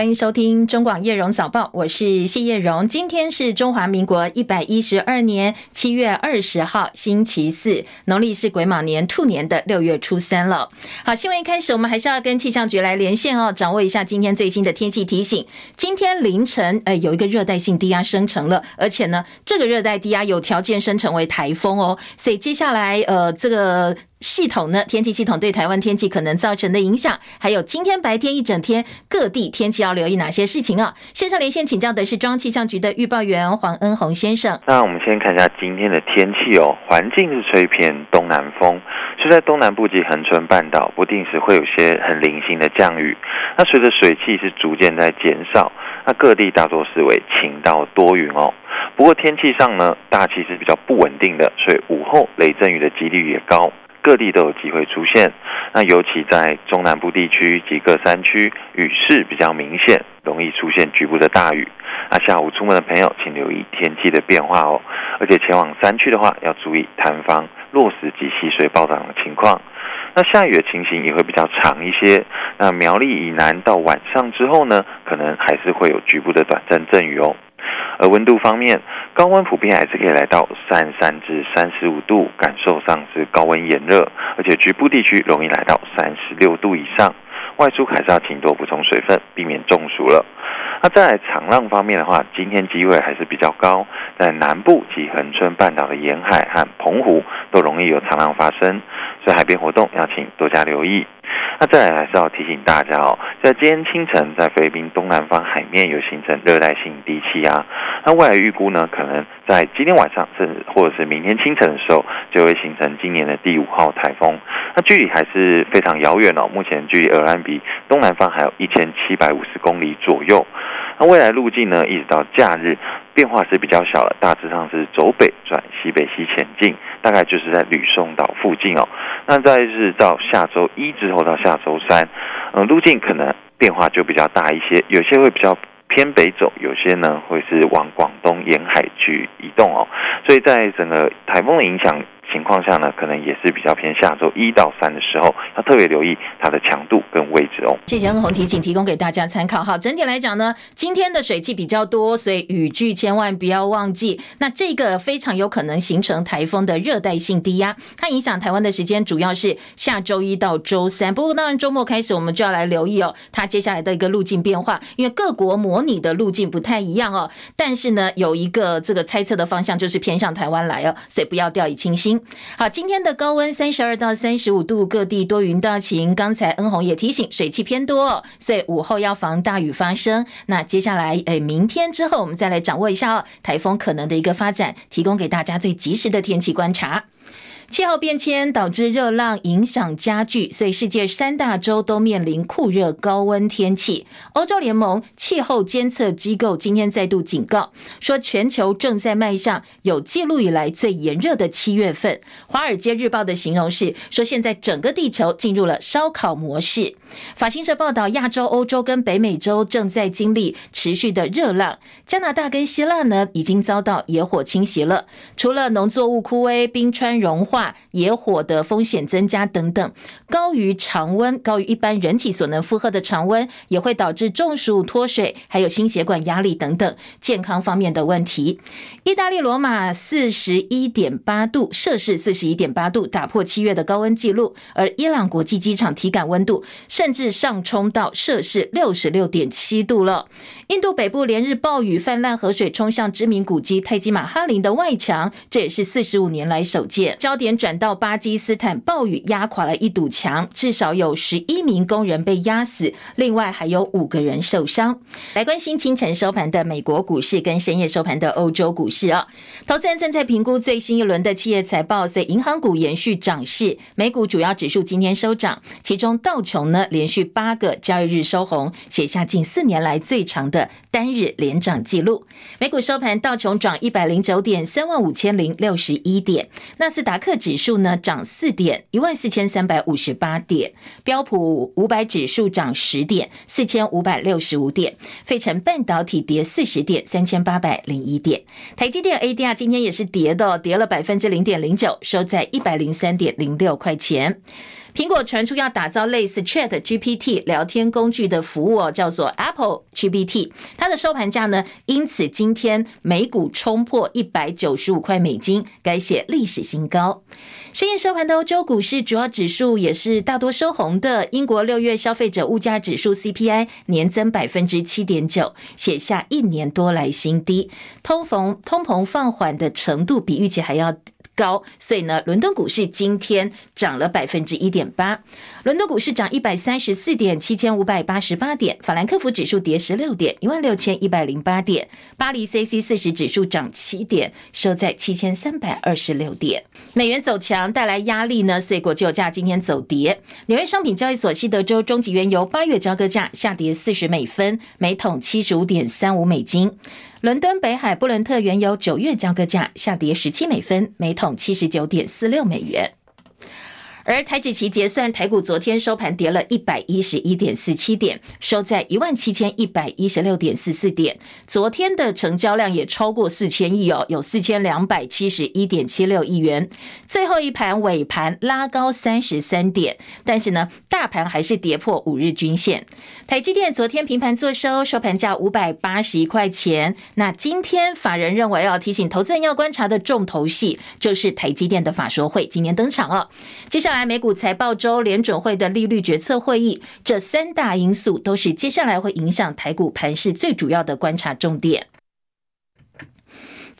欢迎收听中广叶荣早报，我是谢叶荣。今天是中华民国一百一十二年七月二十号，星期四，农历是癸卯年兔年的六月初三了。好，新闻一开始，我们还是要跟气象局来连线哦，掌握一下今天最新的天气提醒。今天凌晨，呃，有一个热带性低压生成了，而且呢，这个热带低压有条件生成为台风哦，所以接下来，呃，这个。系统呢？天气系统对台湾天气可能造成的影响，还有今天白天一整天各地天气要留意哪些事情啊？线上连线请教的是中央气象局的预报员黄恩宏先生。那我们先看一下今天的天气哦，环境是吹偏东南风，就在东南部及恒春半岛，不定时会有些很零星的降雨。那随着水汽是逐渐在减少，那各地大多是为晴到多云哦。不过天气上呢，大气是比较不稳定的，所以午后雷阵雨的几率也高。各地都有机会出现，那尤其在中南部地区及各山区，雨势比较明显，容易出现局部的大雨。那下午出门的朋友，请留意天气的变化哦。而且前往山区的话，要注意塌方、落石及溪水暴涨的情况。那下雨的情形也会比较长一些。那苗栗以南到晚上之后呢，可能还是会有局部的短暂阵雨哦。而温度方面，高温普遍还是可以来到三十三至三十五度，感受上是高温炎热，而且局部地区容易来到三十六度以上。外出还是要请多补充水分，避免中暑了。那在长浪方面的话，今天机会还是比较高，在南部及恒春半岛的沿海和澎湖都容易有长浪发生，所以海边活动要请多加留意。那再来还是要提醒大家哦，在今天清晨，在菲律宾东南方海面有形成热带性低气压，那未来预估呢，可能在今天晚上甚至或者是明天清晨的时候，就会形成今年的第五号台风。那距离还是非常遥远哦，目前距离蚵仔比东南方还有一千七百五十公里左右。那未来路径呢，一直到假日变化是比较小的，大致上是走北转西北西前进，大概就是在吕宋岛附近哦。那再是到下周一之后到下周三，嗯，路径可能变化就比较大一些，有些会比较偏北走，有些呢会是往广东沿海去移动哦。所以在整个台风的影响情况下呢，可能也是比较偏下周一到三的时候，要特别留意它的强度跟位置哦。谢谢恩鸿提醒，提供给大家参考。哈，整体来讲呢，今天的水汽比较多，所以雨具千万不要忘记。那这个非常有可能形成台风的热带性低压，它影响台湾的时间主要是下周一到周三。不过当然周末开始，我们就要来留意哦，它接下来的一个路径变化，因为各国模拟的路径不太一样哦。但是呢，有一个这个猜测的方向就是偏向台湾来哦，所以不要掉以轻心。好，今天的高温三十二到三十五度，各地多云到晴。刚才恩红也提醒，水汽偏多，所以午后要防大雨发生。那接下来，诶，明天之后，我们再来掌握一下哦，台风可能的一个发展，提供给大家最及时的天气观察。气候变迁导致热浪影响加剧，所以世界三大洲都面临酷热高温天气。欧洲联盟气候监测机构今天再度警告，说全球正在迈向有记录以来最炎热的七月份。华尔街日报的形容是说，现在整个地球进入了烧烤模式。法新社报道，亚洲、欧洲跟北美洲正在经历持续的热浪，加拿大跟希腊呢已经遭到野火侵袭了。除了农作物枯萎、冰川融化。野火的风险增加等等，高于常温，高于一般人体所能负荷的常温，也会导致中暑、脱水，还有心血管压力等等健康方面的问题。意大利罗马四十一点八度摄氏，四十一点八度打破七月的高温纪录，而伊朗国际机场体感温度甚至上冲到摄氏六十六点七度了。印度北部连日暴雨泛滥，河水冲向知名古迹泰姬玛哈林的外墙，这也是四十五年来首见。焦点转到巴基斯坦，暴雨压垮了一堵墙，至少有十一名工人被压死，另外还有五个人受伤。来关心清晨收盘的美国股市跟深夜收盘的欧洲股市啊，投资人正在评估最新一轮的企业财报，所以银行股延续涨势。美股主要指数今天收涨，其中道琼呢连续八个交易日收红，写下近四年来最长的单日连涨记录。美股收盘，道琼涨一百零九点，三万五千零六十一点；纳斯达克指数呢涨四点，一万四千三百五十八点；标普五百指数涨十点，四千五百六十五点；费城半导体跌四十点，三千八百零一点。台积电 ADR 今天也是跌的，跌了百分之零点零九，收在一百零三点零六块钱。苹果传出要打造类似 Chat GPT 聊天工具的服务哦，叫做 Apple GPT。它的收盘价呢，因此今天美股冲破一百九十五块美金，改写历史新高。深夜收盘的欧洲股市主要指数也是大多收红的。英国六月消费者物价指数 CPI 年增百分之七点九，写下一年多来新低。通膨通膨放缓的程度比预期还要高，所以呢，伦敦股市今天涨了百分之一点八。伦敦股市涨一百三十四点，七千五百八十八点。法兰克福指数跌十六点，一万六千一百零八点。巴黎 C C 四十指数涨七点，收在七千三百二十六点。美元走强带来压力呢，所以国际油价今天走跌。纽约商品交易所西德州中级原油八月交割价下跌四十美分，每桶七十五点三五美金。伦敦北海布伦特原油九月交割价下跌十七美分，每桶七十九点四六美元。而台指期结算，台股昨天收盘跌了一百一十一点四七点，收在一万七千一百一十六点四四点。昨天的成交量也超过四千亿哦，有四千两百七十一点七六亿元。最后一盘尾盘拉高三十三点，但是呢，大盘还是跌破五日均线。台积电昨天平盘作收，收盘价五百八十一块钱。那今天法人认为要提醒投资人要观察的重头戏，就是台积电的法说会今天登场哦。接下来。来美股财报周，联准会的利率决策会议，这三大因素都是接下来会影响台股盘势最主要的观察重点。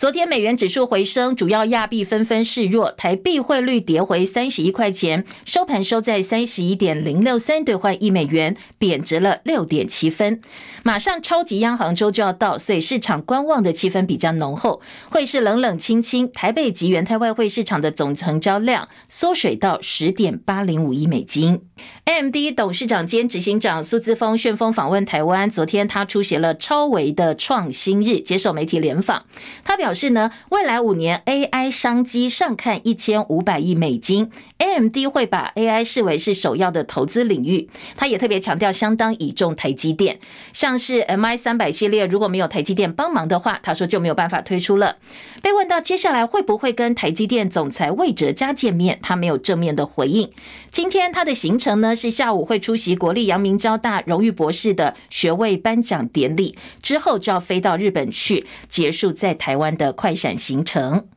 昨天美元指数回升，主要亚币纷纷示弱，台币汇率跌回三十一块钱，收盘收在三十一点零六三兑换一美元，贬值了六点七分。马上超级央行周就要到，所以市场观望的气氛比较浓厚，汇市冷冷清清。台北及元泰外汇市场的总成交量缩水到十点八零五亿美金。AMD 董事长兼执行长苏姿丰旋风访问台湾，昨天他出席了超维的创新日，接受媒体联访，他。表示呢，未来五年 AI 商机上看一千五百亿美金，AMD 会把 AI 视为是首要的投资领域。他也特别强调，相当倚重台积电，像是 MI 三百系列，如果没有台积电帮忙的话，他说就没有办法推出了。被问到接下来会不会跟台积电总裁魏哲家见面，他没有正面的回应。今天他的行程呢，是下午会出席国立阳明交大荣誉博士的学位颁奖典礼，之后就要飞到日本去，结束在台湾的快闪行程。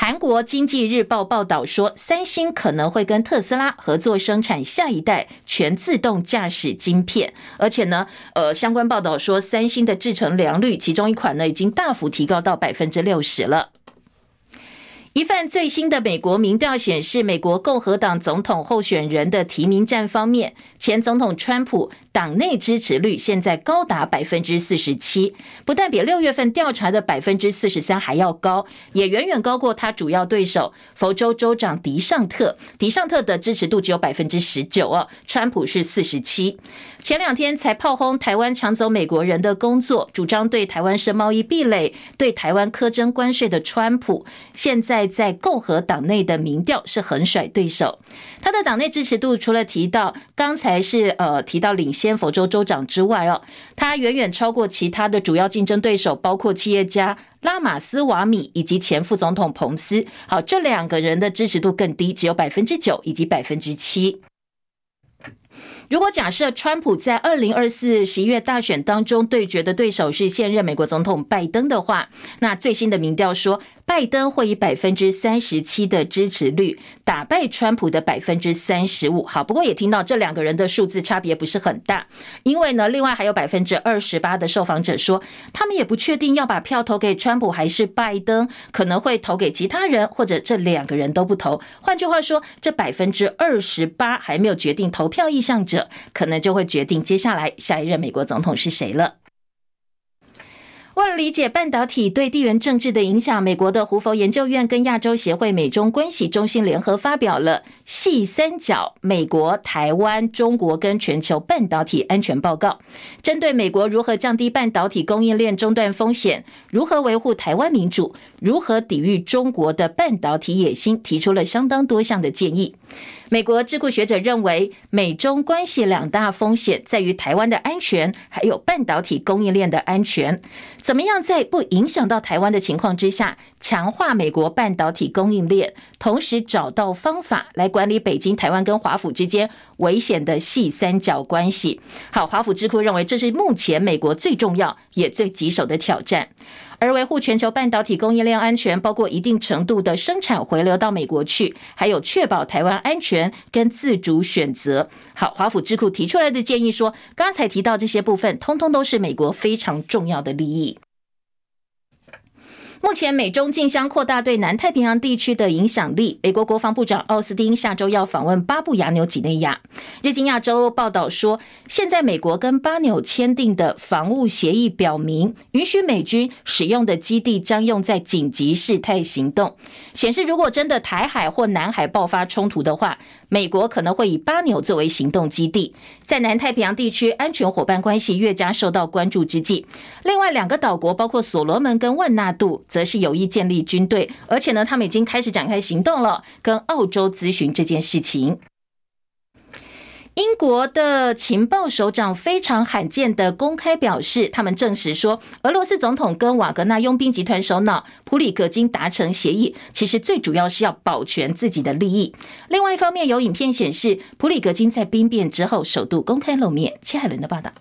韩国经济日报报道说，三星可能会跟特斯拉合作生产下一代全自动驾驶晶片，而且呢，呃，相关报道说，三星的制程良率，其中一款呢，已经大幅提高到百分之六十了。一份最新的美国民调显示，美国共和党总统候选人的提名战方面，前总统川普党内支持率现在高达百分之四十七，不但比六月份调查的百分之四十三还要高，也远远高过他主要对手佛州州长迪尚特。迪尚特的支持度只有百分之十九哦，川普是四十七。前两天才炮轰台湾抢走美国人的工作，主张对台湾设贸易壁垒，对台湾苛征关税的川普，现在。在共和党内的民调是横甩对手，他的党内支持度除了提到刚才是呃提到领先佛州州长之外哦，他远远超过其他的主要竞争对手，包括企业家拉马斯瓦米以及前副总统彭斯。好，这两个人的支持度更低，只有百分之九以及百分之七。如果假设川普在二零二四十一月大选当中对决的对手是现任美国总统拜登的话，那最新的民调说。拜登会以百分之三十七的支持率打败川普的百分之三十五。好，不过也听到这两个人的数字差别不是很大，因为呢，另外还有百分之二十八的受访者说，他们也不确定要把票投给川普还是拜登，可能会投给其他人，或者这两个人都不投。换句话说，这百分之二十八还没有决定投票意向者，可能就会决定接下来下一任美国总统是谁了。为了理解半导体对地缘政治的影响，美国的胡佛研究院跟亚洲协会美中关系中心联合发表了“细三角”美国、台湾、中国跟全球半导体安全报告，针对美国如何降低半导体供应链中断风险，如何维护台湾民主，如何抵御中国的半导体野心，提出了相当多项的建议。美国智库学者认为，美中关系两大风险在于台湾的安全，还有半导体供应链的安全。怎么样在不影响到台湾的情况之下，强化美国半导体供应链，同时找到方法来管理北京、台湾跟华府之间危险的细三角关系。好，华府智库认为这是目前美国最重要也最棘手的挑战。而维护全球半导体供应链安全，包括一定程度的生产回流到美国去，还有确保台湾安全跟自主选择。好，华府智库提出来的建议说，刚才提到这些部分，通通都是美国非常重要的利益。目前美中竞相扩大对南太平洋地区的影响力。美国国防部长奥斯汀下周要访问巴布亚纽几内亚。日经亚洲报道说，现在美国跟巴纽签订的防务协议表明，允许美军使用的基地将用在紧急事态行动，显示如果真的台海或南海爆发冲突的话，美国可能会以巴纽作为行动基地，在南太平洋地区安全伙伴关系越加受到关注之际，另外两个岛国包括所罗门跟万纳度，则是有意建立军队，而且呢，他们已经开始展开行动了，跟澳洲咨询这件事情。英国的情报首长非常罕见的公开表示，他们证实说，俄罗斯总统跟瓦格纳佣兵集团首脑普里格金达成协议，其实最主要是要保全自己的利益。另外一方面，有影片显示，普里格金在兵变之后首度公开露面。切海伦的报道。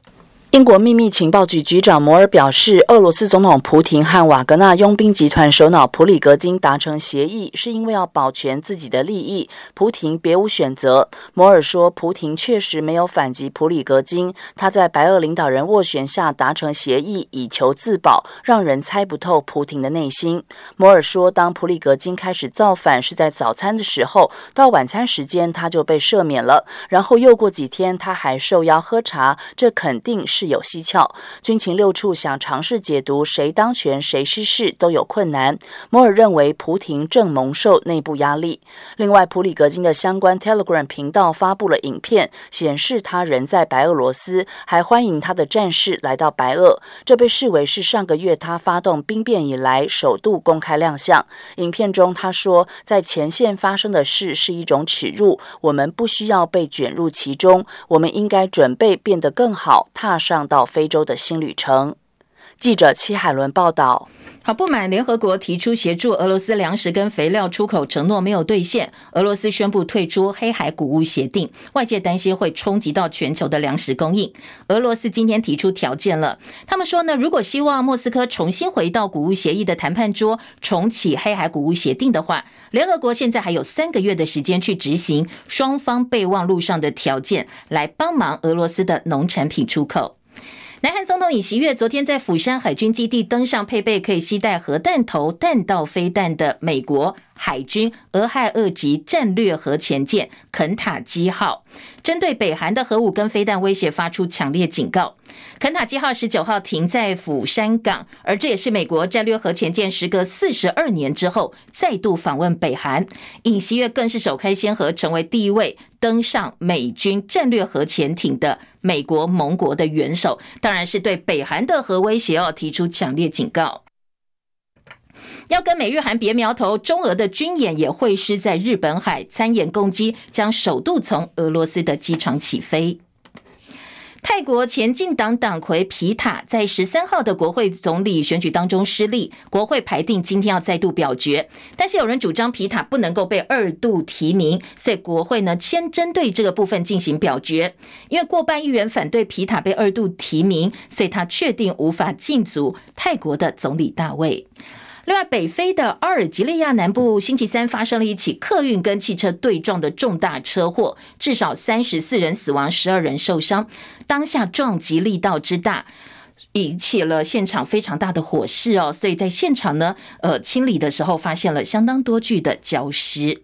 英国秘密情报局局长摩尔表示，俄罗斯总统普廷和瓦格纳佣兵集团首脑普里格金达成协议，是因为要保全自己的利益。普廷别无选择。摩尔说，普廷确实没有反击普里格金，他在白俄领导人斡旋下达成协议，以求自保，让人猜不透普廷的内心。摩尔说，当普里格金开始造反是在早餐的时候，到晚餐时间他就被赦免了，然后又过几天他还受邀喝茶，这肯定是。是有蹊跷，军情六处想尝试解读谁当权谁失势都有困难。摩尔认为普廷正蒙受内部压力。另外，普里格金的相关 Telegram 频道发布了影片，显示他人在白俄罗斯，还欢迎他的战士来到白俄。这被视为是上个月他发动兵变以来首度公开亮相。影片中他说，在前线发生的事是一种耻辱，我们不需要被卷入其中，我们应该准备变得更好，踏上到非洲的新旅程。记者戚海伦报道。好，不满联合国提出协助俄罗斯粮食跟肥料出口承诺没有兑现，俄罗斯宣布退出黑海谷物协定，外界担心会冲击到全球的粮食供应。俄罗斯今天提出条件了，他们说呢，如果希望莫斯科重新回到谷物协议的谈判桌，重启黑海谷物协定的话，联合国现在还有三个月的时间去执行双方备忘录上的条件，来帮忙俄罗斯的农产品出口。南韩总统尹锡悦昨天在釜山海军基地登上配备可以携带核弹头弹道飞弹的美国海军俄亥俄级战略核潜舰肯塔基号，针对北韩的核武跟飞弹威胁发出强烈警告。肯塔基号十九号停在釜山港，而这也是美国战略核潜舰时隔四十二年之后再度访问北韩。尹锡悦更是首开先河，成为第一位登上美军战略核潜艇的美国盟国的元首，当然是对北韩的核威胁要提出强烈警告。要跟美日韩别苗头，中俄的军演也会师在日本海参演攻击，将首度从俄罗斯的机场起飞。泰国前进党党魁皮塔在十三号的国会总理选举当中失利，国会排定今天要再度表决。但是有人主张皮塔不能够被二度提名，所以国会呢先针对这个部分进行表决。因为过半议员反对皮塔被二度提名，所以他确定无法竞逐泰国的总理大位。另外，北非的阿尔及利亚南部星期三发生了一起客运跟汽车对撞的重大车祸，至少三十四人死亡，十二人受伤。当下撞击力道之大，引起了现场非常大的火势哦。所以在现场呢，呃，清理的时候发现了相当多具的焦尸。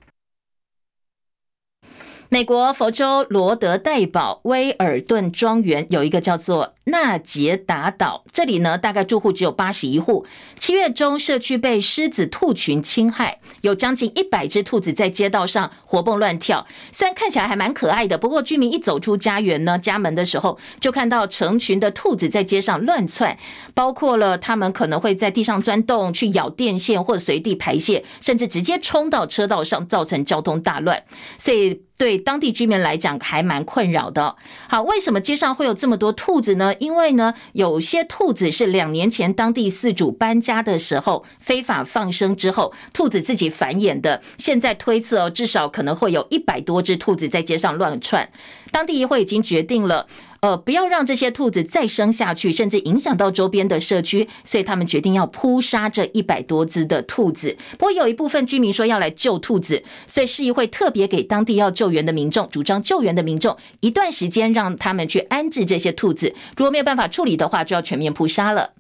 美国佛州罗德代堡威尔顿庄园有一个叫做纳杰达岛，这里呢大概住户只有八十一户。七月中，社区被狮子兔群侵害，有将近一百只兔子在街道上活蹦乱跳。虽然看起来还蛮可爱的，不过居民一走出家园呢，家门的时候就看到成群的兔子在街上乱窜，包括了他们可能会在地上钻洞去咬电线或者随地排泄，甚至直接冲到车道上，造成交通大乱。所以对当地居民来讲还蛮困扰的。好，为什么街上会有这么多兔子呢？因为呢，有些兔子是两年前当地饲主搬家的时候非法放生之后，兔子自己繁衍的。现在推测哦，至少可能会有一百多只兔子在街上乱窜。当地议会已经决定了。呃，不要让这些兔子再生下去，甚至影响到周边的社区，所以他们决定要扑杀这一百多只的兔子。不过有一部分居民说要来救兔子，所以市议会特别给当地要救援的民众，主张救援的民众一段时间让他们去安置这些兔子，如果没有办法处理的话，就要全面扑杀了。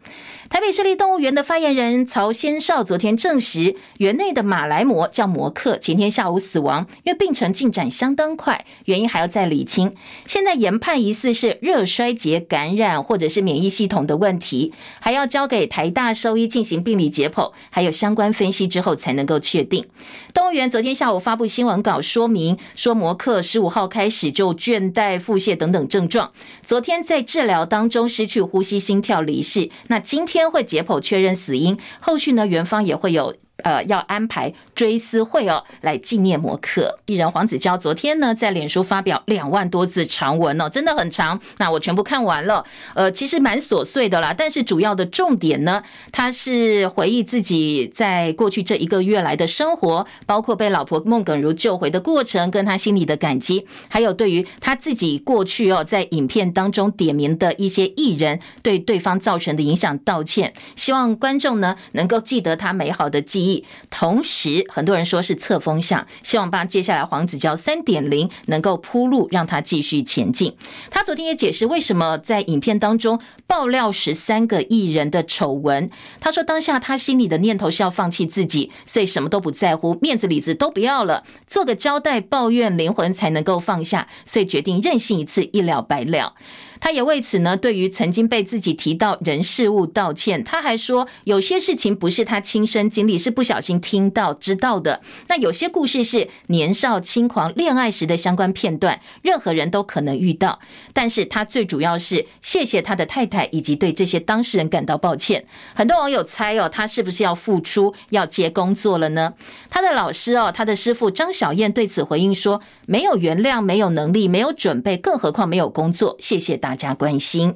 台北市立动物园的发言人曹先少昨天证实，园内的马来貘叫摩克，前天下午死亡，因为病程进展相当快，原因还要再厘清。现在研判疑似是热衰竭感染或者是免疫系统的问题，还要交给台大兽医进行病理解剖，还有相关分析之后才能够确定。动物园昨天下午发布新闻稿说明，说摩克十五号开始就倦怠、腹泻等等症状，昨天在治疗当中失去呼吸、心跳离世。那今天。会解剖确认死因，后续呢，园方也会有。呃，要安排追思会哦，来纪念摩克。艺人黄子佼昨天呢，在脸书发表两万多字长文哦，真的很长。那我全部看完了，呃，其实蛮琐碎的啦，但是主要的重点呢，他是回忆自己在过去这一个月来的生活，包括被老婆孟耿如救回的过程，跟他心里的感激，还有对于他自己过去哦，在影片当中点名的一些艺人对对方造成的影响道歉，希望观众呢能够记得他美好的记忆。同时，很多人说是侧风向，希望把接下来黄子佼三点零能够铺路，让他继续前进。他昨天也解释为什么在影片当中爆料十三个艺人的丑闻。他说当下他心里的念头是要放弃自己，所以什么都不在乎，面子里子都不要了，做个交代，抱怨灵魂才能够放下，所以决定任性一次，一了百了。他也为此呢，对于曾经被自己提到人事物道歉。他还说，有些事情不是他亲身经历，是不小心听到知道的。那有些故事是年少轻狂恋爱时的相关片段，任何人都可能遇到。但是他最主要是谢谢他的太太，以及对这些当事人感到抱歉。很多网友猜哦，他是不是要复出，要接工作了呢？他的老师哦，他的师傅张小燕对此回应说，没有原谅，没有能力，没有准备，更何况没有工作。谢谢大大家关心。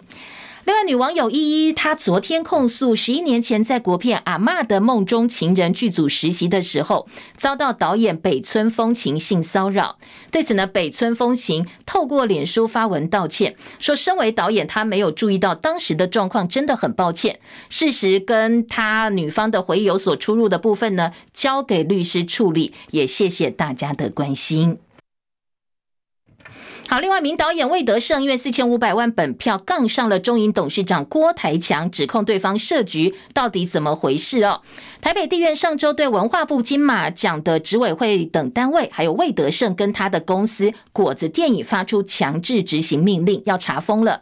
另外，女网友依依，她昨天控诉，十一年前在国片《阿嬷的梦中情人》剧组实习的时候，遭到导演北村风情性骚扰。对此呢，北村风情透过脸书发文道歉，说身为导演，他没有注意到当时的状况，真的很抱歉。事实跟他女方的回忆有所出入的部分呢，交给律师处理。也谢谢大家的关心。好，另外名导演魏德胜因为四千五百万本票杠上了中影董事长郭台强，指控对方设局，到底怎么回事哦？台北地院上周对文化部金马奖的执委会等单位，还有魏德胜跟他的公司果子电影发出强制执行命令，要查封了。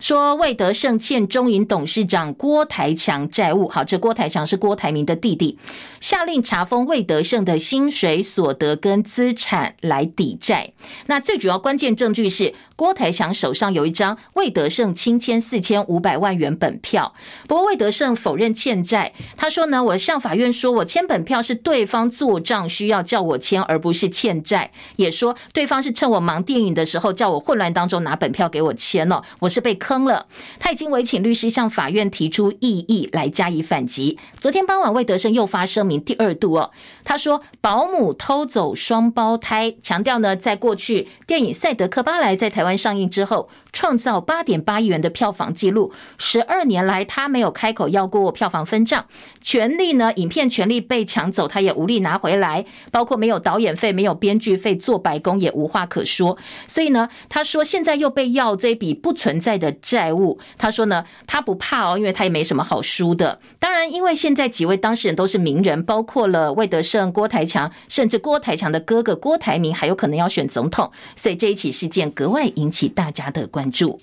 说魏德圣欠中银董事长郭台强债务，好，这郭台强是郭台铭的弟弟，下令查封魏德圣的薪水所得跟资产来抵债。那最主要关键证据是郭台强手上有一张魏德圣亲签四千五百万元本票，不过魏德圣否认欠债，他说呢，我向法院说我签本票是对方做账需要叫我签，而不是欠债，也说对方是趁我忙电影的时候叫我混乱当中拿本票给我签了，我是被坑。了，他已经委请律师向法院提出异议来加以反击。昨天傍晚，魏德圣又发声明第二度哦，他说保姆偷走双胞胎，强调呢，在过去电影《赛德克巴莱》在台湾上映之后。创造八点八亿元的票房纪录，十二年来他没有开口要过票房分账，权利呢？影片权利被抢走，他也无力拿回来，包括没有导演费、没有编剧费、做白工也无话可说。所以呢，他说现在又被要这笔不存在的债务，他说呢，他不怕哦，因为他也没什么好输的。当然，因为现在几位当事人都是名人，包括了魏德胜、郭台强，甚至郭台强的哥哥郭台铭还有可能要选总统，所以这一起事件格外引起大家的关注。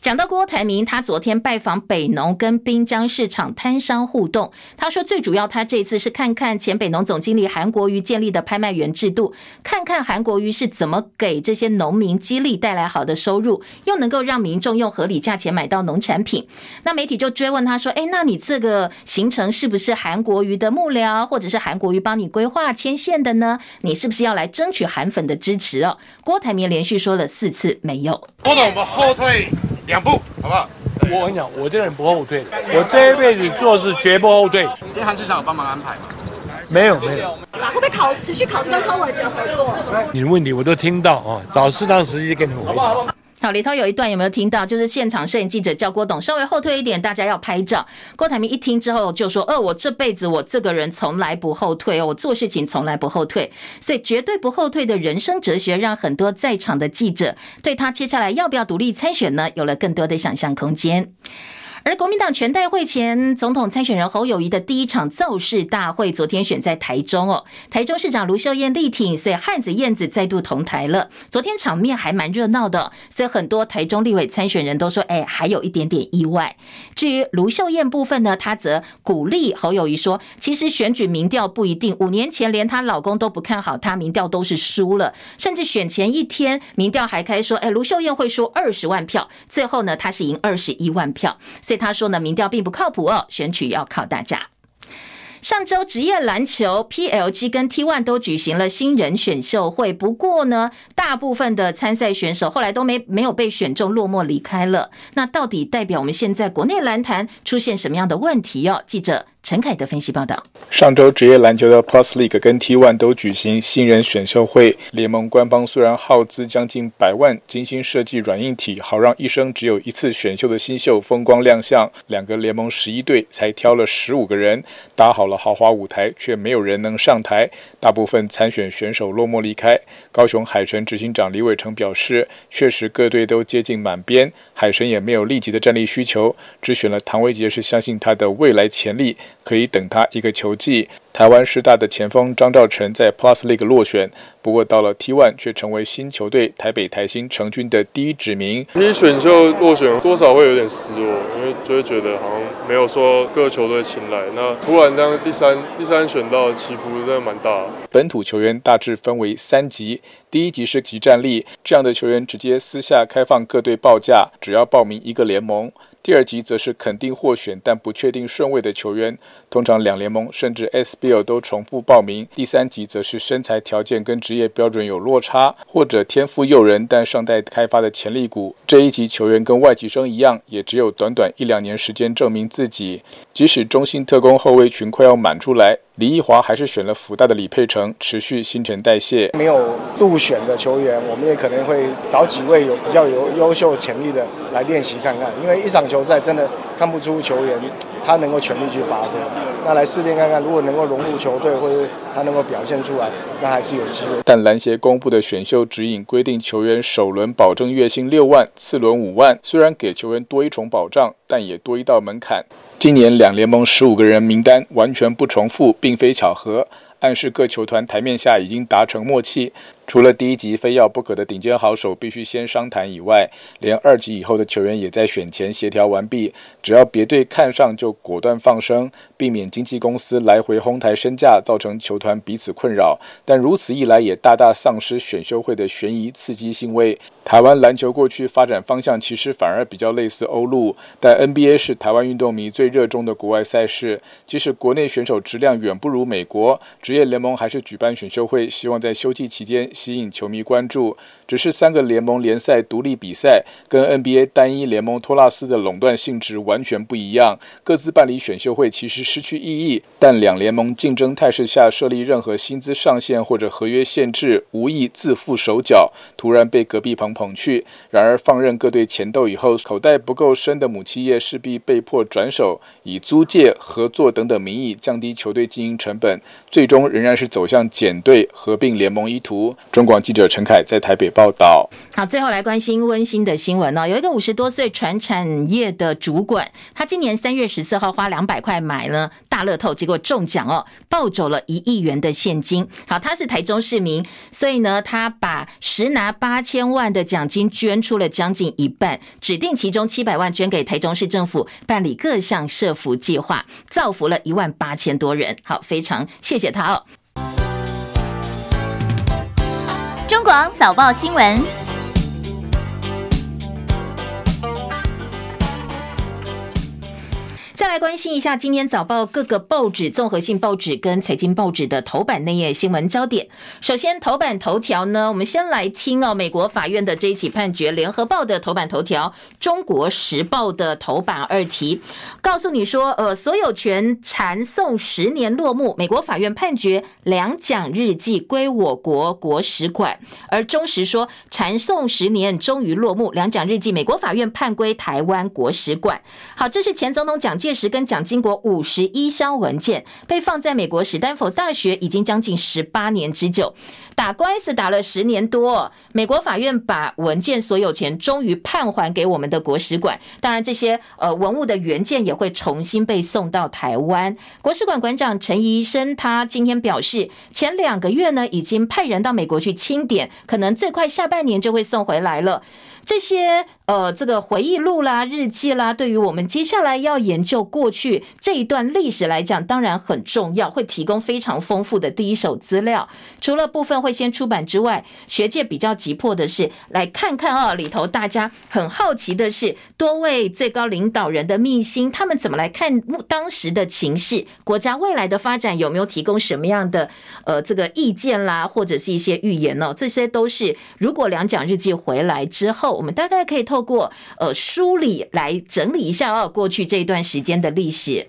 讲到郭台铭，他昨天拜访北农跟滨江市场摊商互动，他说最主要他这次是看看前北农总经理韩国瑜建立的拍卖员制度，看看韩国瑜是怎么给这些农民激励带来好的收入，又能够让民众用合理价钱买到农产品。那媒体就追问他说：“哎，那你这个行程是不是韩国瑜的幕僚，或者是韩国瑜帮你规划牵线的呢？你是不是要来争取韩粉的支持哦？”郭台铭连续说了四次没有。郭董，我们后退。两步，好不好？我跟你讲，我这个人不后退的，我这一辈子做事绝不后退。今天韩市长有帮忙安排吗？没有，没有。会不会考持续考虑跟柯文哲合作？你的问题我都听到啊，找适当时机跟你们回答。好，里头有一段有没有听到？就是现场摄影记者叫郭董稍微后退一点，大家要拍照。郭台铭一听之后就说：“呃，我这辈子我这个人从来不后退，我做事情从来不后退，所以绝对不后退的人生哲学，让很多在场的记者对他接下来要不要独立参选呢，有了更多的想象空间。”而国民党全代会前总统参选人侯友宜的第一场造势大会，昨天选在台中哦。台中市长卢秀燕力挺，所以汉子燕子再度同台了。昨天场面还蛮热闹的，所以很多台中立委参选人都说：“哎，还有一点点意外。”至于卢秀燕部分呢，她则鼓励侯友宜说：“其实选举民调不一定，五年前连她老公都不看好她，民调都是输了，甚至选前一天民调还开说：‘哎，卢秀燕会输二十万票’，最后呢，她是赢二十一万票，所以。”他说呢，民调并不靠谱哦，选举要靠大家。上周职业篮球 PLG 跟 T One 都举行了新人选秀会，不过呢，大部分的参赛选手后来都没没有被选中，落寞离开了。那到底代表我们现在国内篮坛出现什么样的问题哦？记者。陈凯的分析报道：上周职业篮球的 Plus League 跟 T1 都举行新人选秀会，联盟官方虽然耗资将近百万，精心设计软硬体，好让一生只有一次选秀的新秀风光亮相。两个联盟十一队才挑了十五个人，搭好了豪华舞台，却没有人能上台。大部分参选选手落寞离开。高雄海神执行长李伟成表示，确实各队都接近满编，海神也没有立即的战力需求，只选了唐维杰，是相信他的未来潜力。可以等他一个球季。台湾师大的前锋张兆成在 Plus League 落选，不过到了 T1 却成为新球队台北台新成军的第一指名。第一选秀落选，多少会有点失落，因为就会觉得好像没有说各球队青睐。那突然当第三第三选到起伏真的蛮大。本土球员大致分为三级，第一级是即战力，这样的球员直接私下开放各队报价，只要报名一个联盟。第二级则是肯定获选但不确定顺位的球员，通常两联盟甚至 SBL 都重复报名。第三级则是身材条件跟职业标准有落差，或者天赋诱人但尚待开发的潜力股。这一级球员跟外籍生一样，也只有短短一两年时间证明自己。即使中心特工后卫群快要满出来。李易华还是选了福大的李佩成，持续新陈代谢。没有入选的球员，我们也可能会找几位有比较有优秀潜力的来练习看看，因为一场球赛真的看不出球员他能够全力去发挥。那来试练看看，如果能够融入球队，或者他能够表现出来，那还是有机会。但篮协公布的选秀指引规定，球员首轮保证月薪六万，次轮五万。虽然给球员多一重保障，但也多一道门槛。今年两联盟十五个人名单完全不重复，并非巧合，暗示各球团台面下已经达成默契。除了第一级非要不可的顶尖好手必须先商谈以外，连二级以后的球员也在选前协调完毕，只要别队看上就果断放生，避免经纪公司来回哄抬身价，造成球团彼此困扰。但如此一来，也大大丧失选秀会的悬疑刺激性味。台湾篮球过去发展方向其实反而比较类似欧陆，但 NBA 是台湾运动迷最热衷的国外赛事。即使国内选手质量远不如美国，职业联盟还是举办选秀会，希望在休季期间。吸引球迷关注，只是三个联盟联赛独立比赛，跟 NBA 单一联盟托拉斯的垄断性质完全不一样。各自办理选秀会其实失去意义，但两联盟竞争态势下设立任何薪资上限或者合约限制，无意自缚手脚。突然被隔壁棚捧去，然而放任各队前斗以后，口袋不够深的母企业势必被迫转手，以租借、合作等等名义降低球队经营成本，最终仍然是走向减队、合并联盟一途。中广记者陈凯在台北报道。好，最后来关心温馨的新闻、哦。有一个五十多岁传产业的主管，他今年三月十四号花两百块买了大乐透，结果中奖哦，抱走了一亿元的现金。好，他是台中市民，所以呢，他把十拿八千万的奖金捐出了将近一半，指定其中七百万捐给台中市政府办理各项社福计划，造福了一万八千多人。好，非常谢谢他哦。中广早报新闻。关心一下今天早报各个报纸、综合性报纸跟财经报纸的头版内页新闻焦点。首先，头版头条呢，我们先来听哦，美国法院的这一起判决。联合报的头版头条，中国时报的头版二题，告诉你说，呃，所有权缠讼十年落幕，美国法院判决两蒋日记归我国国史馆，而中时说缠讼十年终于落幕，两蒋日记美国法院判归台湾国史馆。好，这是前总统蒋介。石跟蒋经国五十一箱文件被放在美国史丹佛大学，已经将近十八年之久，打官司打了十年多，美国法院把文件所有权终于判还给我们的国史馆。当然，这些呃文物的原件也会重新被送到台湾。国史馆馆长陈怡生他今天表示，前两个月呢已经派人到美国去清点，可能最快下半年就会送回来了。这些呃，这个回忆录啦、日记啦，对于我们接下来要研究过去这一段历史来讲，当然很重要，会提供非常丰富的第一手资料。除了部分会先出版之外，学界比较急迫的是来看看啊，里头大家很好奇的是，多位最高领导人的秘辛，他们怎么来看当时的情势，国家未来的发展有没有提供什么样的呃这个意见啦，或者是一些预言呢？这些都是如果两蒋日记回来之后。我们大概可以透过呃梳理来整理一下哦，过去这一段时间的历史。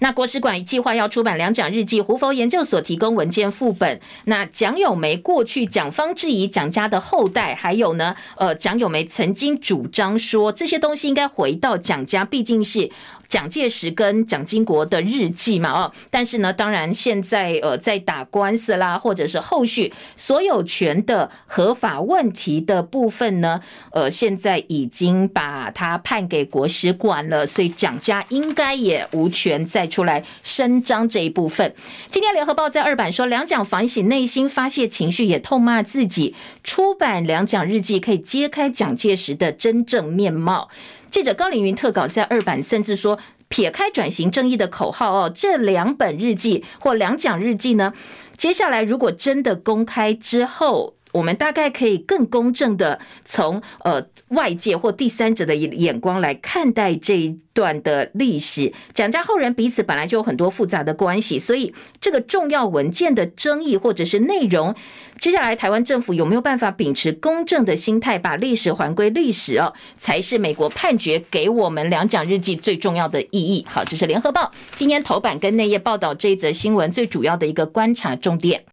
那国史馆计划要出版两蒋日记，胡佛研究所提供文件副本。那蒋友梅过去蒋方质疑蒋家的后代，还有呢，呃，蒋友梅曾经主张说这些东西应该回到蒋家，毕竟是。蒋介石跟蒋经国的日记嘛，哦，但是呢，当然现在呃在打官司啦，或者是后续所有权的合法问题的部分呢，呃，现在已经把它判给国史馆了，所以蒋家应该也无权再出来声张这一部分。今天联合报在二版说，两蒋反省内心，发泄情绪，也痛骂自己，出版两蒋日记可以揭开蒋介石的真正面貌。记者高凌云特稿在二版，甚至说撇开转型正义的口号哦，这两本日记或两讲日记呢，接下来如果真的公开之后，我们大概可以更公正的从呃外界或第三者的眼光来看待这一段的历史。蒋家后人彼此本来就有很多复杂的关系，所以这个重要文件的争议或者是内容，接下来台湾政府有没有办法秉持公正的心态，把历史还归历史哦，才是美国判决给我们两蒋日记最重要的意义。好，这是联合报今天头版跟内页报道这一则新闻最主要的一个观察重点。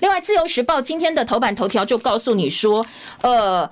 另外，《自由时报》今天的头版头条就告诉你说，呃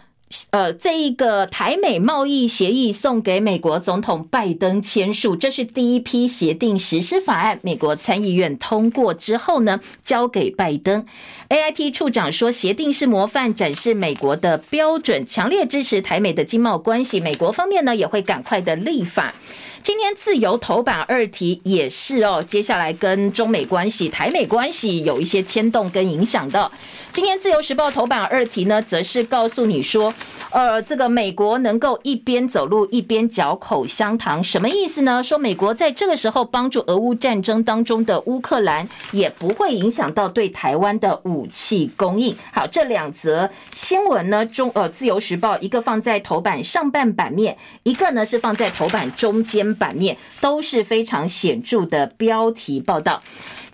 呃，这一个台美贸易协议送给美国总统拜登签署，这是第一批协定实施法案，美国参议院通过之后呢，交给拜登。AIT 处长说，协定是模范，展示美国的标准，强烈支持台美的经贸关系。美国方面呢，也会赶快的立法。今天自由头版二题也是哦，接下来跟中美关系、台美关系有一些牵动跟影响的。今天自由时报头版二题呢，则是告诉你说，呃，这个美国能够一边走路一边嚼口香糖，什么意思呢？说美国在这个时候帮助俄乌战争当中的乌克兰，也不会影响到对台湾的武器供应。好，这两则新闻呢，中呃自由时报一个放在头版上半版面，一个呢是放在头版中间版面，都是非常显著的标题报道。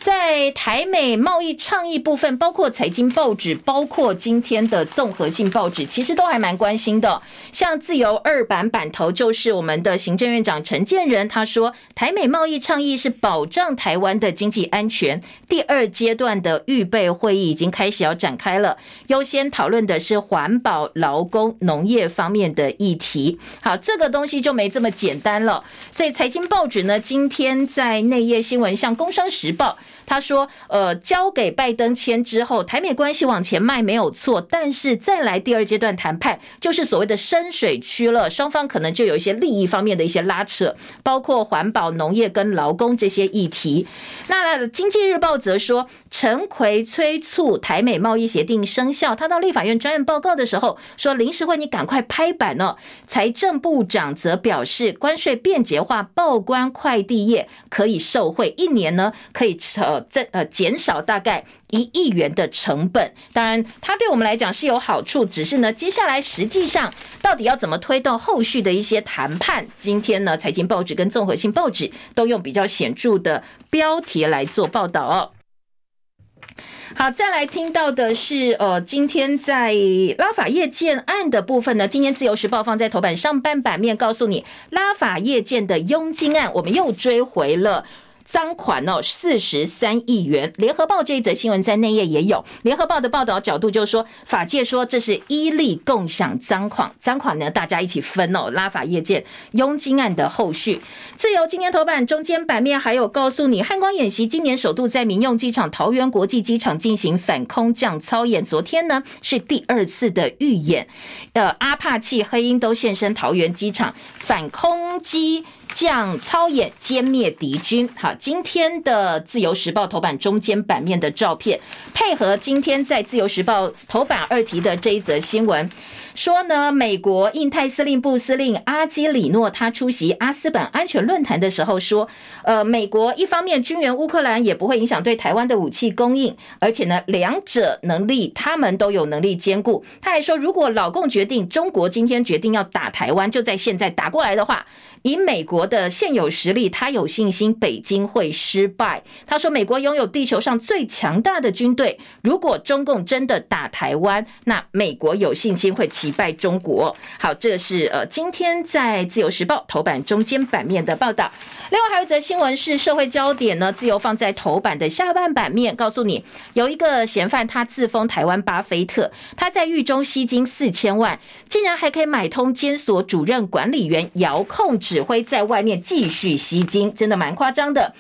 在台美贸易倡议部分，包括财经报纸，包括今天的综合性报纸，其实都还蛮关心的。像自由二版版头就是我们的行政院长陈建仁，他说台美贸易倡议是保障台湾的经济安全。第二阶段的预备会议已经开始要展开了，优先讨论的是环保、劳工、农业方面的议题。好，这个东西就没这么简单了。所以财经报纸呢，今天在内页新闻，像《工商时报》。他说，呃，交给拜登签之后，台美关系往前迈没有错，但是再来第二阶段谈判，就是所谓的深水区了，双方可能就有一些利益方面的一些拉扯，包括环保、农业跟劳工这些议题。那经济日报则说，陈奎催促台美贸易协定生效，他到立法院专案报告的时候说，临时会你赶快拍板哦。财政部长则表示，关税便捷化，报关快递业可以受惠，一年呢可以呃在呃减少大概一亿元的成本。当然，它对我们来讲是有好处，只是呢，接下来实际上到底要怎么推动后续的一些谈判？今天呢，财经报纸跟综合性报纸都用比较显著的标题来做报道哦。好，再来听到的是，呃，今天在拉法叶件案的部分呢，今天自由时报放在头版上半版面，告诉你拉法叶件的佣金案，我们又追回了。赃款哦，四十三亿元。联合报这一则新闻在内页也有。联合报的报道角度就是说，法界说这是伊利共享赃款，赃款呢大家一起分哦。拉法叶舰佣金案的后续，自由今天头版中间版面还有告诉你，汉光演习今年首度在民用机场桃园国际机场进行反空降操演，昨天呢是第二次的预演，呃，阿帕契、黑鹰都现身桃园机场反空机。将操演歼灭敌军。好，今天的自由时报头版中间版面的照片，配合今天在自由时报头版二题的这一则新闻。说呢，美国印太司令部司令阿基里诺他出席阿斯本安全论坛的时候说，呃，美国一方面军援乌克兰也不会影响对台湾的武器供应，而且呢，两者能力他们都有能力兼顾。他还说，如果老共决定中国今天决定要打台湾，就在现在打过来的话，以美国的现有实力，他有信心北京会失败。他说，美国拥有地球上最强大的军队，如果中共真的打台湾，那美国有信心会。击败中国，好，这是呃今天在自由时报头版中间版面的报道。另外还有一则新闻是社会焦点呢，自由放在头版的下半版面，告诉你有一个嫌犯，他自封台湾巴菲特，他在狱中吸金四千万，竟然还可以买通监所主任管理员遥控指挥，在外面继续吸金，真的蛮夸张的。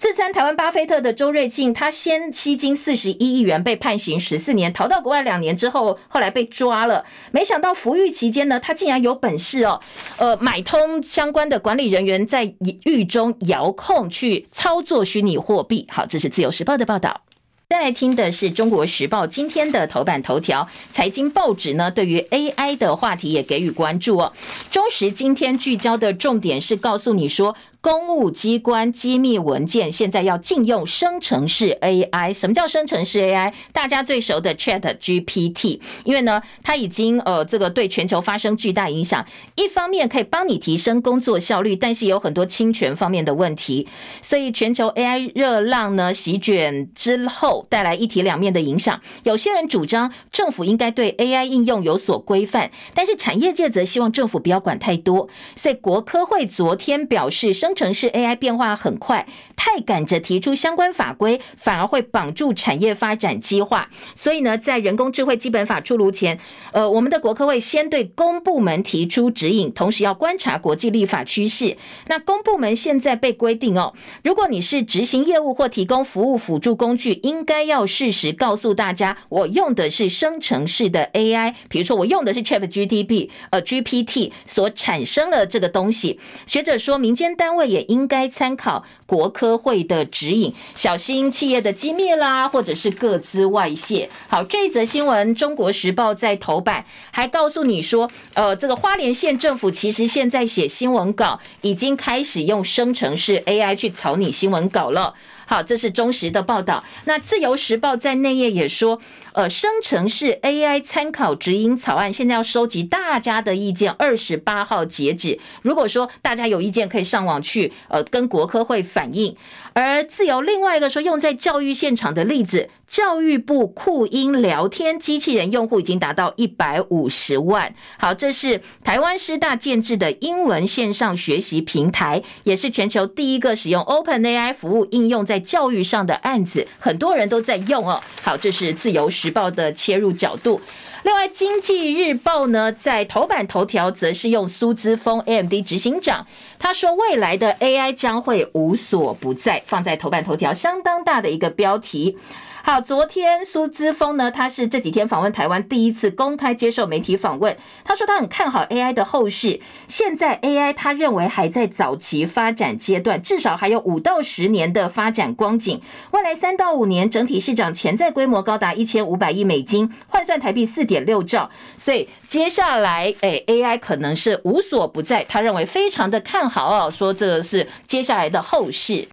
自称台湾巴菲特的周瑞庆，他先吸金四十一亿元，被判刑十四年，逃到国外两年之后，后来被抓了。没想到服狱期间呢，他竟然有本事哦，呃，买通相关的管理人员，在狱中遥控去操作虚拟货币。好，这是自由时报的报道。再来听的是中国时报今天的头版头条，财经报纸呢，对于 AI 的话题也给予关注哦。中时今天聚焦的重点是告诉你说。公务机关机密文件现在要禁用生成式 AI，什么叫生成式 AI？大家最熟的 Chat GPT，因为呢，它已经呃这个对全球发生巨大影响。一方面可以帮你提升工作效率，但是有很多侵权方面的问题。所以全球 AI 热浪呢席卷之后，带来一体两面的影响。有些人主张政府应该对 AI 应用有所规范，但是产业界则希望政府不要管太多。所以国科会昨天表示生。生成式 AI 变化很快，太赶着提出相关法规，反而会绑住产业发展计划。所以呢，在人工智慧基本法出炉前，呃，我们的国科会先对公部门提出指引，同时要观察国际立法趋势。那公部门现在被规定哦，如果你是执行业务或提供服务辅助工具，应该要适时告诉大家，我用的是生成式的 AI，比如说我用的是 ChatGPT，呃，GPT 所产生了这个东西。学者说，民间单位。也应该参考国科会的指引，小心企业的机密啦，或者是个资外泄。好，这一则新闻，《中国时报》在头版还告诉你说，呃，这个花莲县政府其实现在写新闻稿已经开始用生成式 AI 去草拟新闻稿了。好，这是中时的报道。那自由时报在内页也说，呃，生成式 AI 参考指引草案现在要收集大家的意见，二十八号截止。如果说大家有意见，可以上网去呃跟国科会反映。而自由另外一个说，用在教育现场的例子，教育部酷音聊天机器人用户已经达到一百五十万。好，这是台湾师大建置的英文线上学习平台，也是全球第一个使用 OpenAI 服务应用在教育上的案子，很多人都在用哦。好，这是自由时报的切入角度。另外，《经济日报》呢，在头版头条则是用苏姿峰 AMD 执行长，他说未来的 AI 将会无所不在，放在头版头条，相当大的一个标题。好，昨天苏姿丰呢，他是这几天访问台湾第一次公开接受媒体访问。他说他很看好 AI 的后市。现在 AI 他认为还在早期发展阶段，至少还有五到十年的发展光景。未来三到五年整体市场潜在规模高达一千五百亿美金，换算台币四点六兆。所以接下来，哎，AI 可能是无所不在。他认为非常的看好哦，说这个是接下来的后市。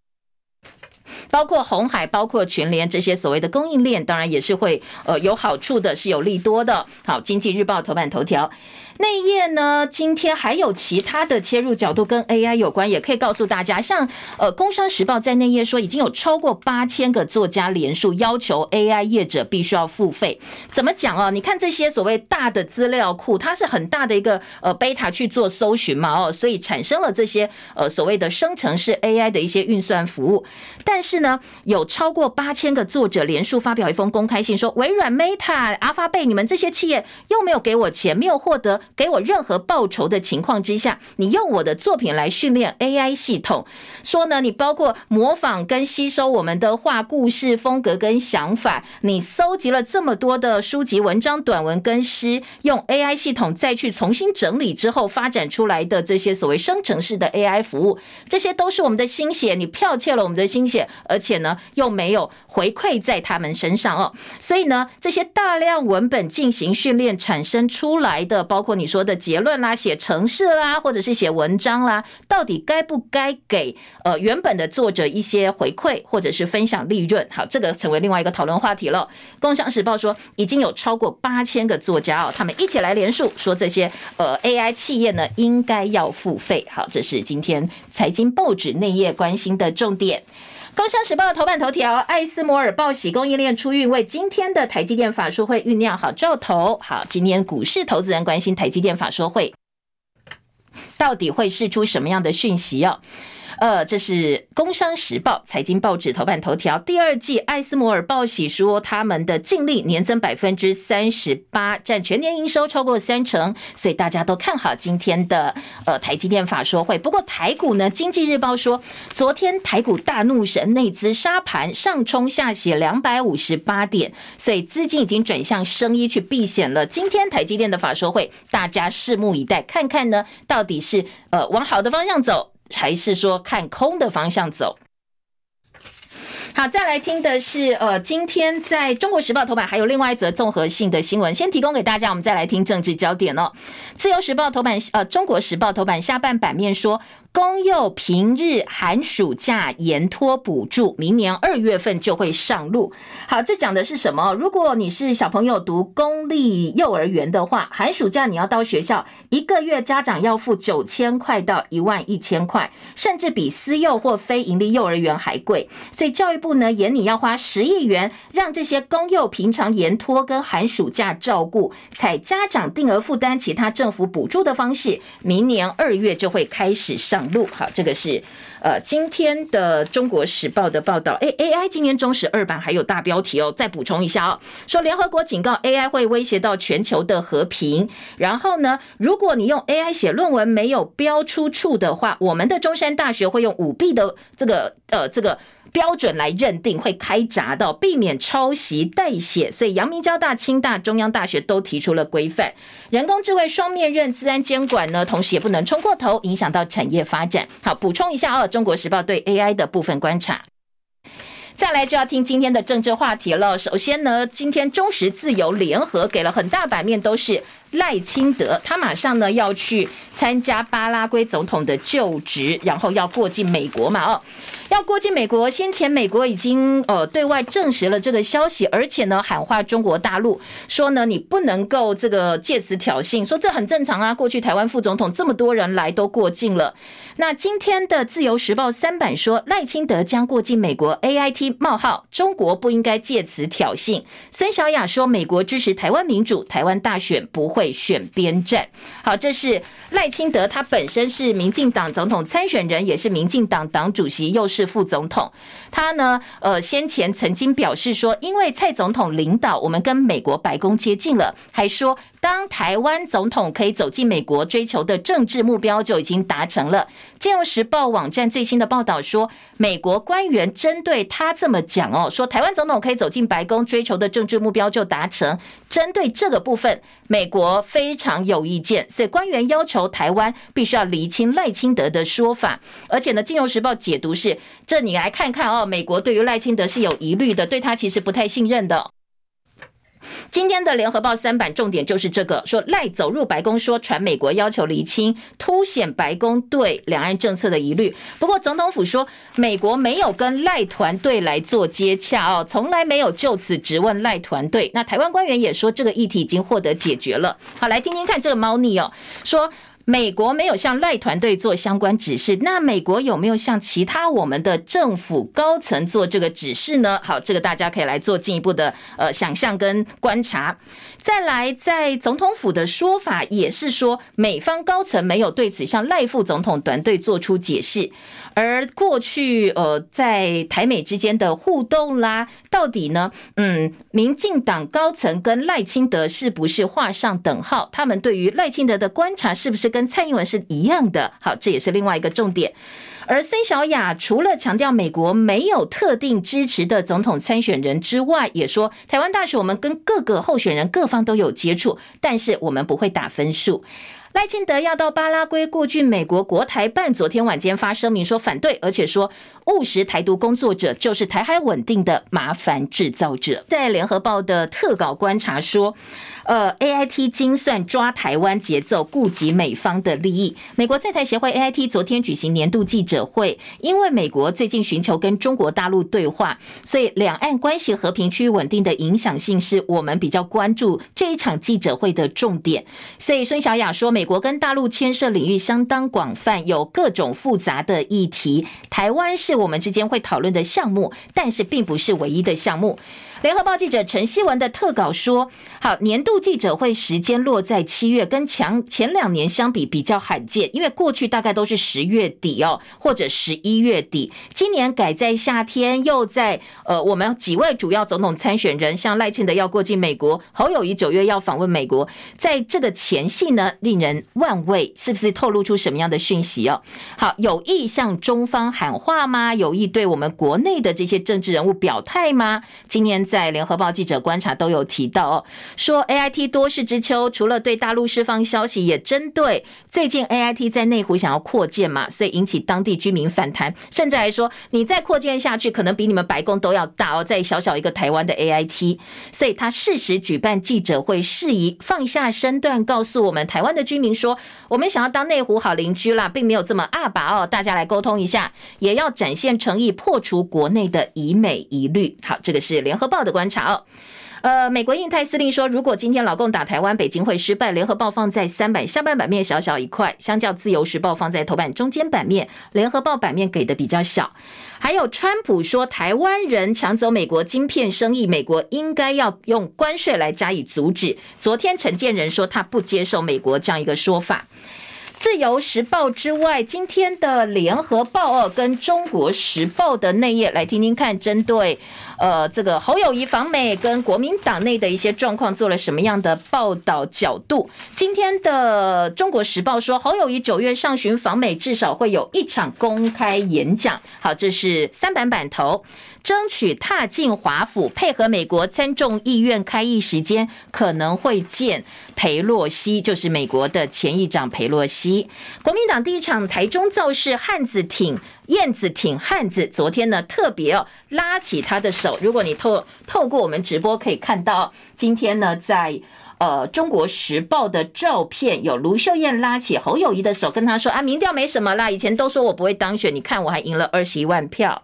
包括红海、包括群联这些所谓的供应链，当然也是会呃有好处的，是有利多的。好，经济日报头版头条。内页呢，今天还有其他的切入角度跟 AI 有关，也可以告诉大家，像呃《工商时报》在内页说，已经有超过八千个作家联署要求 AI 业者必须要付费。怎么讲啊？你看这些所谓大的资料库，它是很大的一个呃贝塔去做搜寻嘛，哦，所以产生了这些呃所谓的生成式 AI 的一些运算服务。但是呢，有超过八千个作者联署发表一封公开信，说微软、Meta、阿发贝，你们这些企业又没有给我钱，没有获得。给我任何报酬的情况之下，你用我的作品来训练 AI 系统，说呢，你包括模仿跟吸收我们的画故事风格跟想法，你搜集了这么多的书籍、文章、短文跟诗，用 AI 系统再去重新整理之后发展出来的这些所谓生成式的 AI 服务，这些都是我们的心血，你剽窃了我们的心血，而且呢又没有回馈在他们身上哦，所以呢，这些大量文本进行训练产生出来的，包括。你说的结论啦，写程式啦，或者是写文章啦，到底该不该给呃原本的作者一些回馈，或者是分享利润？好，这个成为另外一个讨论话题了。工商时报说，已经有超过八千个作家哦，他们一起来联署，说这些呃 AI 企业呢应该要付费。好，这是今天财经报纸内页关心的重点。工商时报的头版头条：艾斯摩尔报喜供应链出运，为今天的台积电法说会酝酿好兆头。好，今天股市投资人关心台积电法说会到底会释出什么样的讯息哦？呃，这是《工商时报》财经报纸头版头条。第二季艾斯摩尔报喜说，他们的净利年增百分之三十八，占全年营收超过三成，所以大家都看好今天的呃台积电法说会。不过台股呢，《经济日报》说，昨天台股大怒神内资杀盘，上冲下洗两百五十八点，所以资金已经转向生医去避险了。今天台积电的法说会，大家拭目以待，看看呢到底是呃往好的方向走。还是说看空的方向走？好，再来听的是，呃，今天在中国时报头版还有另外一则综合性的新闻，先提供给大家。我们再来听政治焦点哦。自由时报头版，呃，中国时报头版下半版面说。公幼平日寒暑假延托补助，明年二月份就会上路。好，这讲的是什么？如果你是小朋友读公立幼儿园的话，寒暑假你要到学校，一个月家长要付九千块到一万一千块，甚至比私幼或非营利幼儿园还贵。所以教育部呢，研拟要花十亿元，让这些公幼平常延托跟寒暑假照顾，采家长定额负担其他政府补助的方式，明年二月就会开始上。路好，这个是呃今天的《中国时报》的报道。哎，AI 今年中时二版还有大标题哦，再补充一下哦，说联合国警告 AI 会威胁到全球的和平。然后呢，如果你用 AI 写论文没有标出处的话，我们的中山大学会用舞弊的这个呃这个。标准来认定会开闸的，避免抄袭代写，所以阳明交大、清大、中央大学都提出了规范。人工智慧双面刃，自然监管呢，同时也不能冲过头，影响到产业发展。好，补充一下哦，《中国时报》对 AI 的部分观察。再来就要听今天的政治话题了。首先呢，今天中时自由联合给了很大版面，都是赖清德，他马上呢要去参加巴拉圭总统的就职，然后要过境美国嘛，哦。要过境美国，先前美国已经呃对外证实了这个消息，而且呢喊话中国大陆说呢，你不能够这个借此挑衅，说这很正常啊，过去台湾副总统这么多人来都过境了。那今天的自由时报三版说赖清德将过境美国，AIT 冒号，中国不应该借此挑衅。孙小雅说，美国支持台湾民主，台湾大选不会选边站。好，这是赖清德，他本身是民进党总统参选人，也是民进党党主席，又是副总统。他呢，呃，先前曾经表示说，因为蔡总统领导，我们跟美国白宫接近了，还说。当台湾总统可以走进美国，追求的政治目标就已经达成了。金融时报网站最新的报道说，美国官员针对他这么讲哦，说台湾总统可以走进白宫，追求的政治目标就达成。针对这个部分，美国非常有意见，所以官员要求台湾必须要厘清赖清德的说法。而且呢，金融时报解读是，这你来看看哦，美国对于赖清德是有疑虑的，对他其实不太信任的。今天的联合报三版重点就是这个，说赖走入白宫说传美国要求厘清，凸显白宫对两岸政策的疑虑。不过总统府说，美国没有跟赖团队来做接洽哦，从来没有就此质问赖团队。那台湾官员也说，这个议题已经获得解决了。好，来听听看这个猫腻哦，说。美国没有向赖团队做相关指示，那美国有没有向其他我们的政府高层做这个指示呢？好，这个大家可以来做进一步的呃想象跟观察。再来，在总统府的说法也是说，美方高层没有对此向赖副总统团队做出解释。而过去呃，在台美之间的互动啦，到底呢？嗯，民进党高层跟赖清德是不是画上等号？他们对于赖清德的观察是不是跟蔡英文是一样的，好，这也是另外一个重点。而孙小雅除了强调美国没有特定支持的总统参选人之外，也说台湾大学我们跟各个候选人各方都有接触，但是我们不会打分数。赖清德要到巴拉圭过去，美国国台办昨天晚间发声明说反对，而且说务实台独工作者就是台海稳定的麻烦制造者。在联合报的特稿观察说，呃，AIT 精算抓台湾节奏，顾及美方的利益。美国在台协会 AIT 昨天举行年度记者会，因为美国最近寻求跟中国大陆对话，所以两岸关系和平区域稳定的影响性是我们比较关注这一场记者会的重点。所以孙小雅说，美国跟大陆牵涉领域相当广泛，有各种复杂的议题。台湾是我们之间会讨论的项目，但是并不是唯一的项目。联合报记者陈希文的特稿说：“好，年度记者会时间落在七月，跟前前两年相比比较罕见，因为过去大概都是十月底哦，或者十一月底。今年改在夏天，又在呃，我们几位主要总统参选人，像赖清德要过境美国，侯友谊九月要访问美国，在这个前夕呢，令人万味，是不是透露出什么样的讯息哦？好，有意向中方喊话吗？有意对我们国内的这些政治人物表态吗？今年。”在联合报记者观察都有提到哦，说 AIT 多事之秋，除了对大陆释放消息，也针对最近 AIT 在内湖想要扩建嘛，所以引起当地居民反弹，甚至还说你再扩建下去，可能比你们白宫都要大哦，在小小一个台湾的 AIT，所以他适时举办记者会，适宜放下身段，告诉我们台湾的居民说，我们想要当内湖好邻居啦，并没有这么阿拔哦，大家来沟通一下，也要展现诚意，破除国内的以美疑虑。好，这个是联合报的观察哦，呃，美国印太司令说，如果今天老共打台湾，北京会失败。联合报放在三版下半版面小小一块，相较自由时报放在头版中间版面，联合报版面给的比较小。还有川普说，台湾人抢走美国晶片生意，美国应该要用关税来加以阻止。昨天陈建仁说，他不接受美国这样一个说法。自由时报之外，今天的联合报哦，跟中国时报的内页来听听看，针对呃这个侯友谊访美跟国民党内的一些状况，做了什么样的报道角度？今天的中国时报说，侯友谊九月上旬访美，至少会有一场公开演讲。好，这是三版版头。争取踏进华府，配合美国参众议院开议时间，可能会见裴洛西，就是美国的前议长裴洛西。国民党第一场台中造势，汉子挺燕子挺汉子，昨天呢特别哦拉起他的手。如果你透透过我们直播可以看到，今天呢在呃中国时报的照片，有卢秀燕拉起侯友宜的手，跟他说啊，民调没什么啦，以前都说我不会当选，你看我还赢了二十一万票。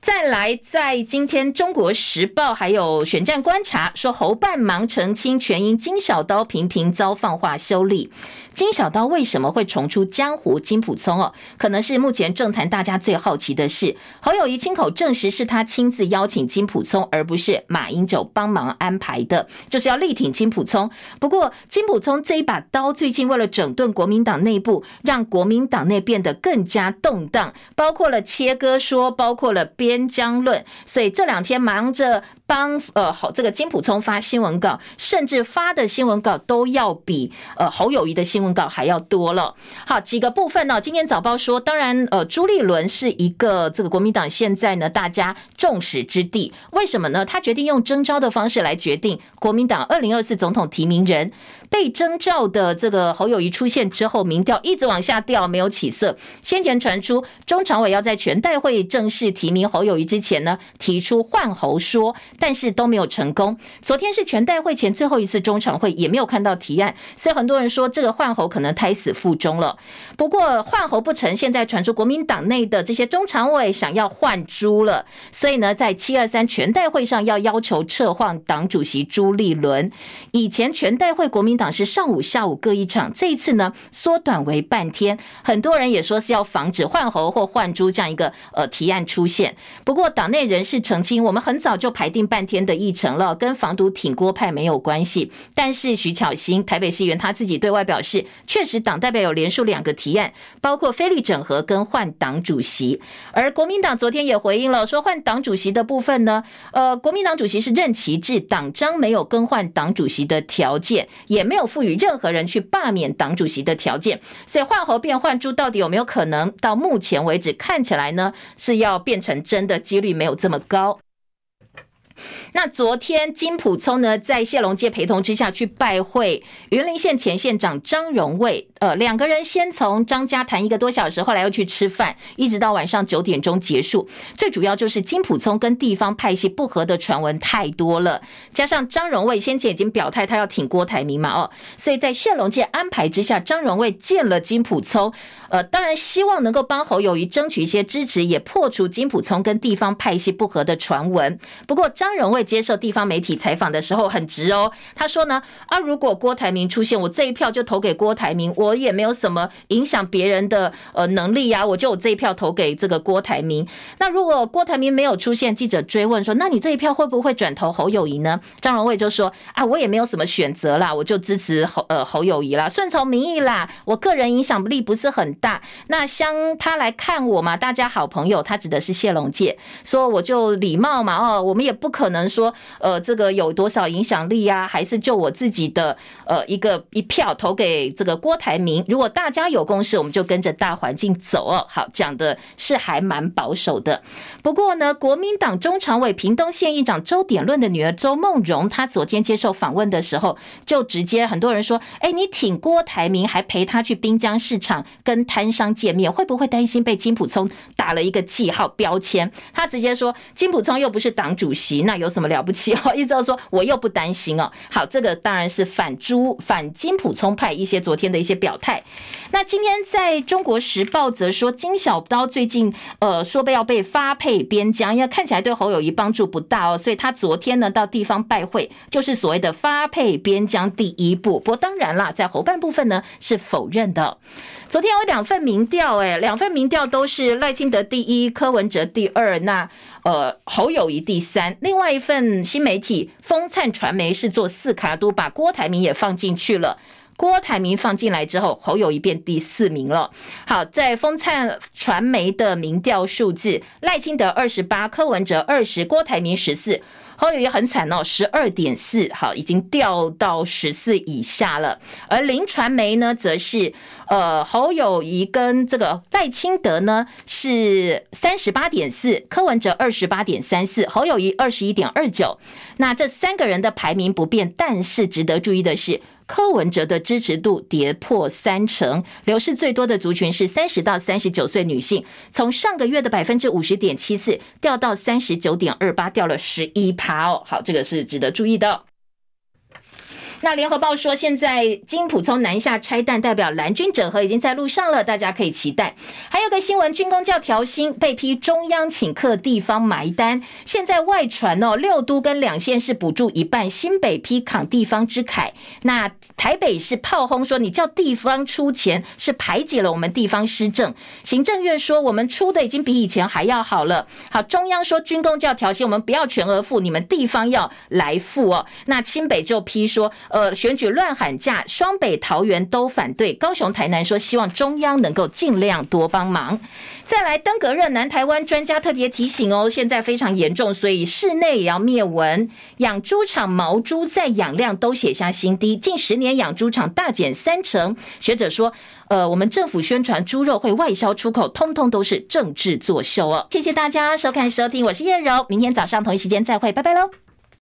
再来，在今天《中国时报》还有《选战观察》说，侯办忙澄清，全因金小刀频频遭放话修理。金小刀为什么会重出江湖？金普聪哦，可能是目前政坛大家最好奇的事。侯友宜亲口证实是他亲自邀请金普聪，而不是马英九帮忙安排的，就是要力挺金普聪。不过，金普聪这一把刀，最近为了整顿国民党内部，让国民党内变得更加动荡，包括了切割说，包括了。边疆论，所以这两天忙着帮呃好这个金普聪发新闻稿，甚至发的新闻稿都要比呃侯友谊的新闻稿还要多了。好，几个部分呢，今天早报说，当然呃朱立伦是一个这个国民党现在呢大家众矢之的，为什么呢？他决定用征召的方式来决定国民党二零二四总统提名人。被征召的这个侯友谊出现之后，民调一直往下掉，没有起色。先前传出中常委要在全代会正式提名侯友谊之前呢，提出换侯说，但是都没有成功。昨天是全代会前最后一次中常会，也没有看到提案，所以很多人说这个换侯可能胎死腹中了。不过换侯不成，现在传出国民党内的这些中常委想要换朱了，所以呢，在七二三全代会上要要求撤换党主席朱立伦。以前全代会国民党。是上午、下午各一场，这一次呢缩短为半天。很多人也说是要防止换猴或换朱这样一个呃提案出现。不过党内人士澄清，我们很早就排定半天的议程了，跟防毒挺郭派没有关系。但是徐巧芯台北市议员他自己对外表示，确实党代表有连署两个提案，包括非绿整合跟换党主席。而国民党昨天也回应了，说换党主席的部分呢，呃，国民党主席是任期制，党章没有更换党主席的条件，也没。没有赋予任何人去罢免党主席的条件，所以换猴变换猪到底有没有可能？到目前为止看起来呢，是要变成真的几率没有这么高。那昨天金普聪呢，在谢龙介陪同之下去拜会云林县前县长张荣卫，呃，两个人先从张家谈一个多小时，后来又去吃饭，一直到晚上九点钟结束。最主要就是金普聪跟地方派系不合的传闻太多了，加上张荣卫先前已经表态他要挺郭台铭嘛，哦，所以在谢龙介安排之下，张荣卫见了金普聪，呃，当然希望能够帮侯友谊争取一些支持，也破除金普聪跟地方派系不合的传闻。不过张张荣卫。接受地方媒体采访的时候很直哦，他说呢啊，如果郭台铭出现，我这一票就投给郭台铭，我也没有什么影响别人的呃能力呀、啊，我就我这一票投给这个郭台铭。那如果郭台铭没有出现，记者追问说，那你这一票会不会转投侯友宜呢？张荣卫就说啊，我也没有什么选择啦，我就支持侯呃侯友宜啦，顺从民意啦，我个人影响力不是很大。那像他来看我嘛，大家好朋友，他指的是谢龙介，说我就礼貌嘛哦，我们也不可能。说呃，这个有多少影响力呀？还是就我自己的呃一个一票投给这个郭台铭？如果大家有共识，我们就跟着大环境走哦。好，讲的是还蛮保守的。不过呢，国民党中常委屏东县议长周典论的女儿周梦蓉，她昨天接受访问的时候，就直接很多人说：“哎，你挺郭台铭，还陪他去滨江市场跟摊商见面，会不会担心被金普聪打了一个记号标签？”他直接说：“金普聪又不是党主席，那有什么？”了不起 哦！意思就是说，我又不担心哦。好，这个当然是反朱、反金普聪派一些昨天的一些表态。那今天在中国时报则说，金小刀最近呃说被要被发配边疆，因为看起来对侯友宜帮助不大哦，所以他昨天呢到地方拜会，就是所谓的发配边疆第一步。不过当然啦，在侯办部分呢是否认的。昨天有两份民调，哎，两份民调都是赖清德第一，柯文哲第二，那呃侯友宜第三。另外一份新媒体风灿传媒是做四卡都，把郭台铭也放进去了。郭台铭放进来之后，侯友宜变第四名了。好，在风灿传媒的民调数字，赖清德二十八，柯文哲二十，郭台铭十四。侯友谊很惨哦，十二点四，好，已经掉到十四以下了。而林传媒呢，则是呃，侯友谊跟这个赖清德呢是三十八点四，柯文哲二十八点三四，侯友谊二十一点二九。那这三个人的排名不变，但是值得注意的是。柯文哲的支持度跌破三成，流失最多的族群是三十到三十九岁女性，从上个月的百分之五十点七四掉到三十九点二八，掉了十一好。好，这个是值得注意的。那联合报说，现在金普从南下拆弹，代表蓝军整合已经在路上了，大家可以期待。还有个新闻，军公教调薪被批中央请客，地方埋单。现在外传哦，六都跟两县市补助一半，新北批扛地方之慨。那台北是炮轰说，你叫地方出钱是排挤了我们地方施政。行政院说，我们出的已经比以前还要好了。好，中央说军公教调薪，我们不要全额付，你们地方要来付哦。那新北就批说，呃，选举乱喊价，双北、桃园都反对，高雄、台南说希望中央能够尽量多帮忙。再来登革热，南台湾专家特别提醒哦，现在非常严重，所以室内也要灭蚊。养猪场毛猪在养量都写下新低，近十年养猪场大减三成。学者说，呃，我们政府宣传猪肉会外销出口，通通都是政治作秀哦。谢谢大家收看收听，我是叶柔，明天早上同一时间再会，拜拜喽。